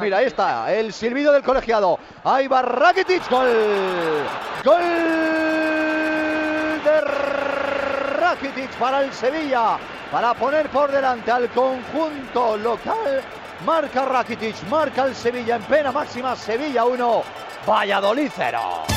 Pues mira, ahí está, el silbido del colegiado. Ahí va Rakitic, gol. Gol de Rakitic para el Sevilla, para poner por delante al conjunto local. Marca Rakitic, marca el Sevilla en pena máxima, Sevilla 1, Valladolid 0.